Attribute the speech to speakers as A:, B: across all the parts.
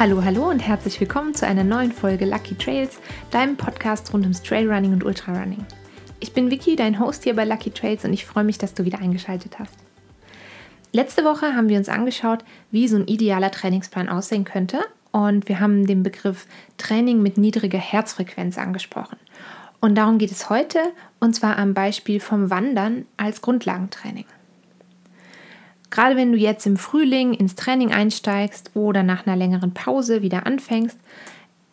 A: Hallo, hallo und herzlich willkommen zu einer neuen Folge Lucky Trails, deinem Podcast rund ums Trailrunning und Ultrarunning. Ich bin Vicky, dein Host hier bei Lucky Trails und ich freue mich, dass du wieder eingeschaltet hast. Letzte Woche haben wir uns angeschaut, wie so ein idealer Trainingsplan aussehen könnte und wir haben den Begriff Training mit niedriger Herzfrequenz angesprochen. Und darum geht es heute und zwar am Beispiel vom Wandern als Grundlagentraining. Gerade wenn du jetzt im Frühling ins Training einsteigst oder nach einer längeren Pause wieder anfängst,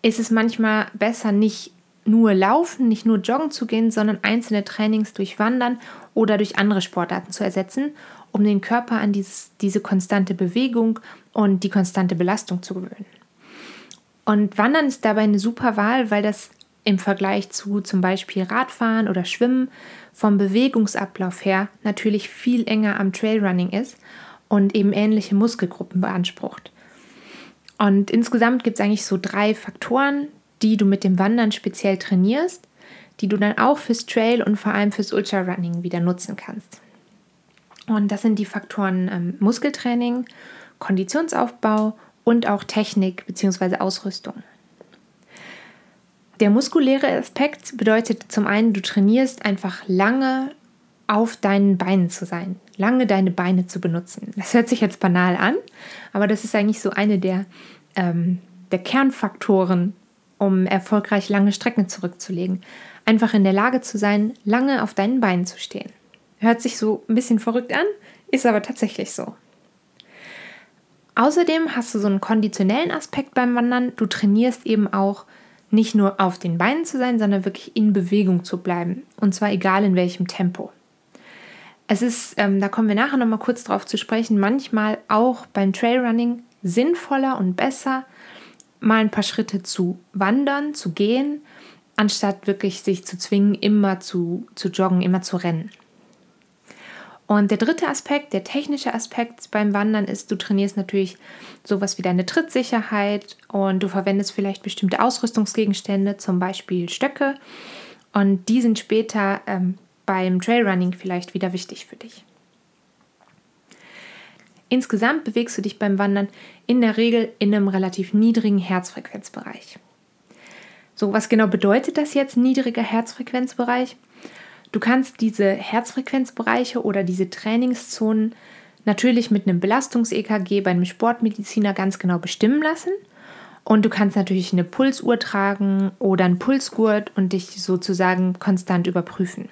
A: ist es manchmal besser, nicht nur laufen, nicht nur joggen zu gehen, sondern einzelne Trainings durch Wandern oder durch andere Sportarten zu ersetzen, um den Körper an dieses, diese konstante Bewegung und die konstante Belastung zu gewöhnen. Und Wandern ist dabei eine super Wahl, weil das im Vergleich zu zum Beispiel Radfahren oder Schwimmen vom Bewegungsablauf her natürlich viel enger am Trailrunning ist und eben ähnliche Muskelgruppen beansprucht. Und insgesamt gibt es eigentlich so drei Faktoren, die du mit dem Wandern speziell trainierst, die du dann auch fürs Trail und vor allem fürs Ultrarunning wieder nutzen kannst. Und das sind die Faktoren ähm, Muskeltraining, Konditionsaufbau und auch Technik bzw. Ausrüstung. Der muskuläre Aspekt bedeutet zum einen, du trainierst einfach lange auf deinen Beinen zu sein, lange deine Beine zu benutzen. Das hört sich jetzt banal an, aber das ist eigentlich so eine der, ähm, der Kernfaktoren, um erfolgreich lange Strecken zurückzulegen. Einfach in der Lage zu sein, lange auf deinen Beinen zu stehen. Hört sich so ein bisschen verrückt an, ist aber tatsächlich so. Außerdem hast du so einen konditionellen Aspekt beim Wandern. Du trainierst eben auch nicht nur auf den Beinen zu sein, sondern wirklich in Bewegung zu bleiben. Und zwar egal in welchem Tempo. Es ist, ähm, da kommen wir nachher nochmal kurz drauf zu sprechen, manchmal auch beim Trailrunning sinnvoller und besser, mal ein paar Schritte zu wandern, zu gehen, anstatt wirklich sich zu zwingen, immer zu, zu joggen, immer zu rennen. Und der dritte Aspekt, der technische Aspekt beim Wandern ist, du trainierst natürlich sowas wie deine Trittsicherheit und du verwendest vielleicht bestimmte Ausrüstungsgegenstände, zum Beispiel Stöcke. Und die sind später ähm, beim Trailrunning vielleicht wieder wichtig für dich. Insgesamt bewegst du dich beim Wandern in der Regel in einem relativ niedrigen Herzfrequenzbereich. So, was genau bedeutet das jetzt, niedriger Herzfrequenzbereich? Du kannst diese Herzfrequenzbereiche oder diese Trainingszonen natürlich mit einem Belastungs-EKG bei einem Sportmediziner ganz genau bestimmen lassen. Und du kannst natürlich eine Pulsuhr tragen oder einen Pulsgurt und dich sozusagen konstant überprüfen.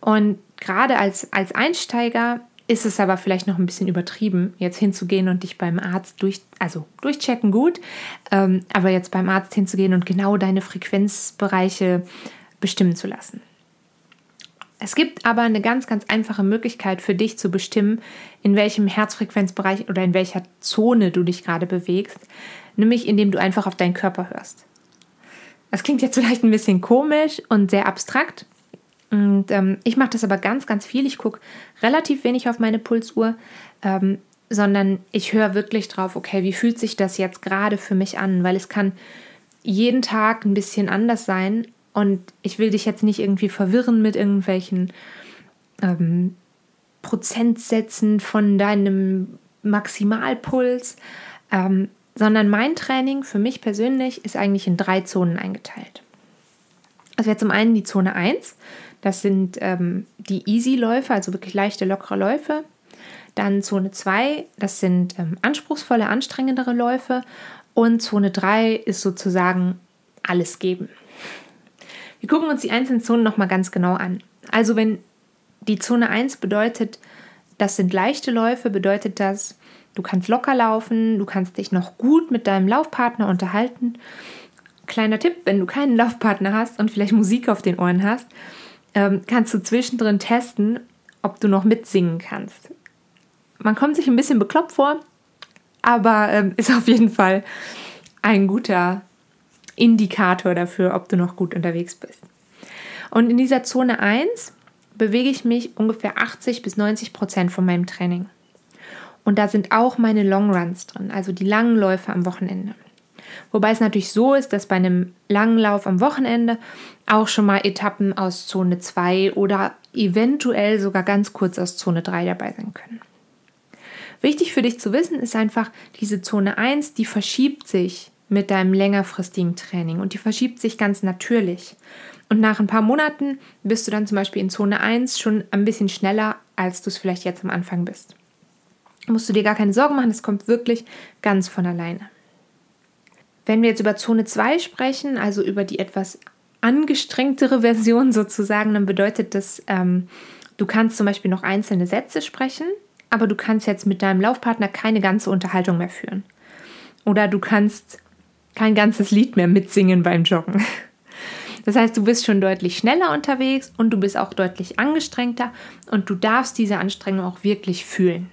A: Und gerade als, als Einsteiger ist es aber vielleicht noch ein bisschen übertrieben, jetzt hinzugehen und dich beim Arzt durch, also durchchecken gut, ähm, aber jetzt beim Arzt hinzugehen und genau deine Frequenzbereiche bestimmen zu lassen. Es gibt aber eine ganz, ganz einfache Möglichkeit für dich zu bestimmen, in welchem Herzfrequenzbereich oder in welcher Zone du dich gerade bewegst, nämlich indem du einfach auf deinen Körper hörst. Das klingt jetzt vielleicht ein bisschen komisch und sehr abstrakt. Und ähm, ich mache das aber ganz, ganz viel. Ich gucke relativ wenig auf meine Pulsuhr, ähm, sondern ich höre wirklich drauf, okay, wie fühlt sich das jetzt gerade für mich an? Weil es kann jeden Tag ein bisschen anders sein und ich will dich jetzt nicht irgendwie verwirren mit irgendwelchen ähm, Prozentsätzen von deinem Maximalpuls, ähm, sondern mein Training für mich persönlich ist eigentlich in drei Zonen eingeteilt. Also wäre zum einen die Zone 1, das sind ähm, die Easy-Läufe, also wirklich leichte, lockere Läufe. Dann Zone 2, das sind ähm, anspruchsvolle, anstrengendere Läufe. Und Zone 3 ist sozusagen alles geben. Wir gucken uns die einzelnen Zonen nochmal ganz genau an. Also wenn die Zone 1 bedeutet, das sind leichte Läufe, bedeutet das, du kannst locker laufen, du kannst dich noch gut mit deinem Laufpartner unterhalten. Kleiner Tipp, wenn du keinen Laufpartner hast und vielleicht Musik auf den Ohren hast, ähm, kannst du zwischendrin testen, ob du noch mitsingen kannst. Man kommt sich ein bisschen bekloppt vor, aber ähm, ist auf jeden Fall ein guter Indikator dafür, ob du noch gut unterwegs bist. Und in dieser Zone 1 bewege ich mich ungefähr 80 bis 90 Prozent von meinem Training. Und da sind auch meine Long Runs drin, also die langen Läufe am Wochenende. Wobei es natürlich so ist, dass bei einem langen Lauf am Wochenende auch schon mal Etappen aus Zone 2 oder eventuell sogar ganz kurz aus Zone 3 dabei sein können. Wichtig für dich zu wissen ist einfach, diese Zone 1, die verschiebt sich mit deinem längerfristigen Training und die verschiebt sich ganz natürlich. Und nach ein paar Monaten bist du dann zum Beispiel in Zone 1 schon ein bisschen schneller, als du es vielleicht jetzt am Anfang bist. Musst du dir gar keine Sorgen machen, es kommt wirklich ganz von alleine. Wenn wir jetzt über Zone 2 sprechen, also über die etwas angestrengtere Version sozusagen, dann bedeutet das, ähm, du kannst zum Beispiel noch einzelne Sätze sprechen, aber du kannst jetzt mit deinem Laufpartner keine ganze Unterhaltung mehr führen. Oder du kannst kein ganzes Lied mehr mitsingen beim Joggen. Das heißt, du bist schon deutlich schneller unterwegs und du bist auch deutlich angestrengter und du darfst diese Anstrengung auch wirklich fühlen.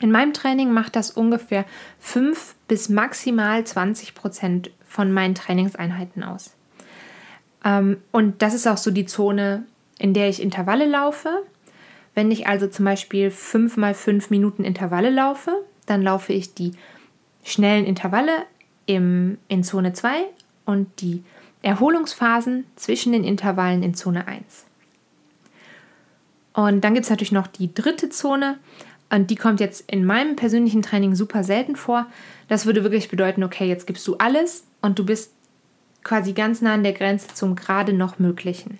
A: In meinem Training macht das ungefähr 5 bis maximal 20 Prozent von meinen Trainingseinheiten aus. Ähm, und das ist auch so die Zone, in der ich Intervalle laufe. Wenn ich also zum Beispiel 5 mal 5 Minuten Intervalle laufe, dann laufe ich die schnellen Intervalle im, in Zone 2 und die Erholungsphasen zwischen den Intervallen in Zone 1. Und dann gibt es natürlich noch die dritte Zone, und die kommt jetzt in meinem persönlichen Training super selten vor. Das würde wirklich bedeuten, okay, jetzt gibst du alles und du bist quasi ganz nah an der Grenze zum gerade noch Möglichen.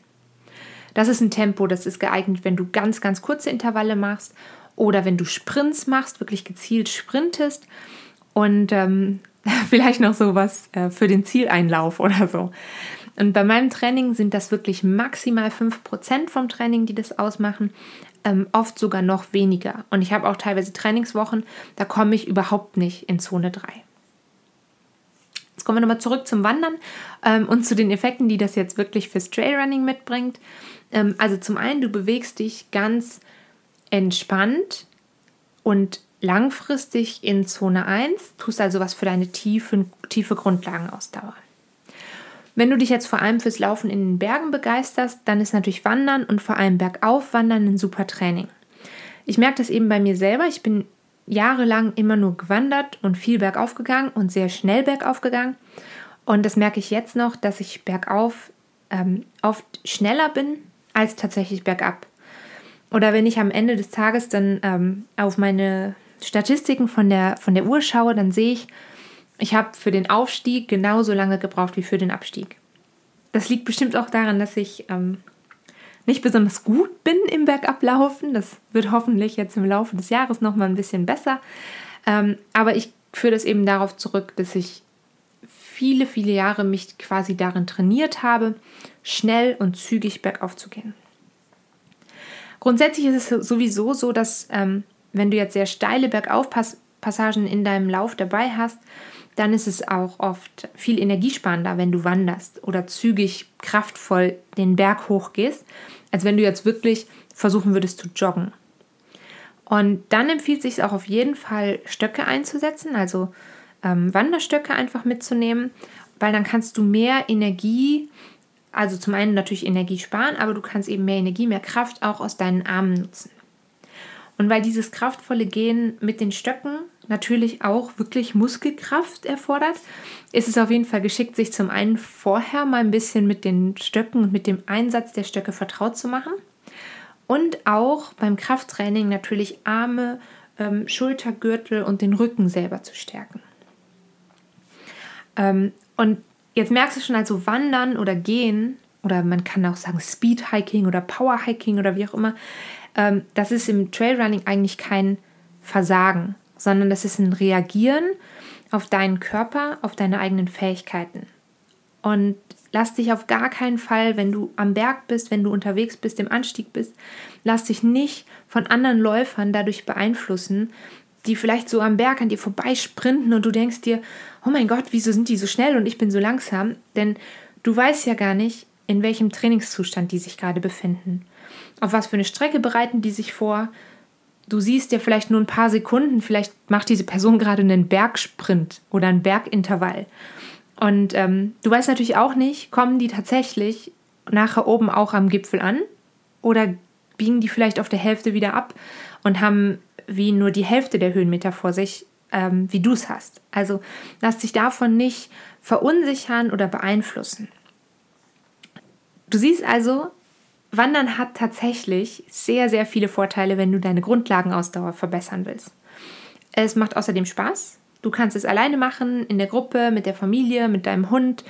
A: Das ist ein Tempo, das ist geeignet, wenn du ganz, ganz kurze Intervalle machst oder wenn du Sprints machst, wirklich gezielt sprintest und ähm, vielleicht noch sowas äh, für den Zieleinlauf oder so. Und bei meinem Training sind das wirklich maximal 5% vom Training, die das ausmachen ähm, oft sogar noch weniger. Und ich habe auch teilweise Trainingswochen, da komme ich überhaupt nicht in Zone 3. Jetzt kommen wir nochmal zurück zum Wandern ähm, und zu den Effekten, die das jetzt wirklich fürs Trailrunning mitbringt. Ähm, also zum einen, du bewegst dich ganz entspannt und langfristig in Zone 1, tust also was für deine tiefe, tiefe Grundlagenausdauer. Wenn du dich jetzt vor allem fürs Laufen in den Bergen begeisterst, dann ist natürlich Wandern und vor allem Bergauf Wandern ein super Training. Ich merke das eben bei mir selber. Ich bin jahrelang immer nur gewandert und viel bergauf gegangen und sehr schnell bergauf gegangen. Und das merke ich jetzt noch, dass ich bergauf ähm, oft schneller bin als tatsächlich bergab. Oder wenn ich am Ende des Tages dann ähm, auf meine Statistiken von der, von der Uhr schaue, dann sehe ich, ich habe für den Aufstieg genauso lange gebraucht wie für den Abstieg. Das liegt bestimmt auch daran, dass ich ähm, nicht besonders gut bin im Bergablaufen. Das wird hoffentlich jetzt im Laufe des Jahres noch mal ein bisschen besser. Ähm, aber ich führe das eben darauf zurück, dass ich viele, viele Jahre mich quasi darin trainiert habe, schnell und zügig bergauf zu gehen. Grundsätzlich ist es sowieso so, dass ähm, wenn du jetzt sehr steile Bergaufpassagen in deinem Lauf dabei hast, dann ist es auch oft viel energiesparender, wenn du wanderst oder zügig, kraftvoll den Berg hochgehst, als wenn du jetzt wirklich versuchen würdest zu joggen. Und dann empfiehlt es sich auch auf jeden Fall, Stöcke einzusetzen, also ähm, Wanderstöcke einfach mitzunehmen, weil dann kannst du mehr Energie, also zum einen natürlich Energie sparen, aber du kannst eben mehr Energie, mehr Kraft auch aus deinen Armen nutzen. Und weil dieses kraftvolle Gehen mit den Stöcken natürlich auch wirklich Muskelkraft erfordert, ist es auf jeden Fall geschickt, sich zum einen vorher mal ein bisschen mit den Stöcken und mit dem Einsatz der Stöcke vertraut zu machen und auch beim Krafttraining natürlich Arme, ähm, Schultergürtel und den Rücken selber zu stärken. Ähm, und jetzt merkst du schon, also Wandern oder Gehen oder man kann auch sagen Speedhiking oder Powerhiking oder wie auch immer, ähm, das ist im Trailrunning eigentlich kein Versagen, sondern das ist ein Reagieren auf deinen Körper, auf deine eigenen Fähigkeiten. Und lass dich auf gar keinen Fall, wenn du am Berg bist, wenn du unterwegs bist, im Anstieg bist, lass dich nicht von anderen Läufern dadurch beeinflussen, die vielleicht so am Berg an dir vorbeisprinten und du denkst dir, oh mein Gott, wieso sind die so schnell und ich bin so langsam? Denn du weißt ja gar nicht, in welchem Trainingszustand die sich gerade befinden. Auf was für eine Strecke bereiten die sich vor? du siehst ja vielleicht nur ein paar Sekunden, vielleicht macht diese Person gerade einen Bergsprint oder einen Bergintervall. Und ähm, du weißt natürlich auch nicht, kommen die tatsächlich nachher oben auch am Gipfel an oder biegen die vielleicht auf der Hälfte wieder ab und haben wie nur die Hälfte der Höhenmeter vor sich, ähm, wie du es hast. Also lass dich davon nicht verunsichern oder beeinflussen. Du siehst also, Wandern hat tatsächlich sehr, sehr viele Vorteile, wenn du deine Grundlagenausdauer verbessern willst. Es macht außerdem Spaß. Du kannst es alleine machen, in der Gruppe, mit der Familie, mit deinem Hund.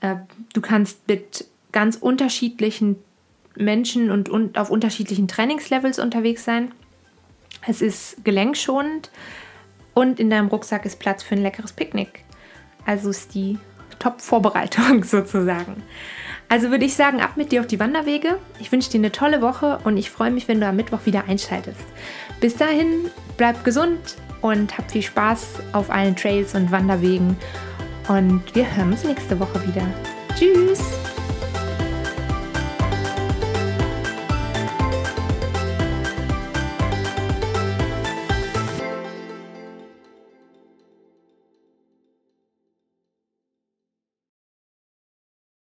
A: Äh, du kannst mit ganz unterschiedlichen Menschen und, auf unterschiedlichen Trainingslevels unterwegs sein. Es ist gelenkschonend und in deinem Rucksack ist Platz für ein leckeres Picknick. Also ist die Top-Vorbereitung sozusagen. Also würde ich sagen, ab mit dir auf die Wanderwege. Ich wünsche dir eine tolle Woche und ich freue mich, wenn du am Mittwoch wieder einschaltest. Bis dahin, bleib gesund und hab viel Spaß auf allen Trails und Wanderwegen. Und wir hören uns nächste Woche wieder. Tschüss!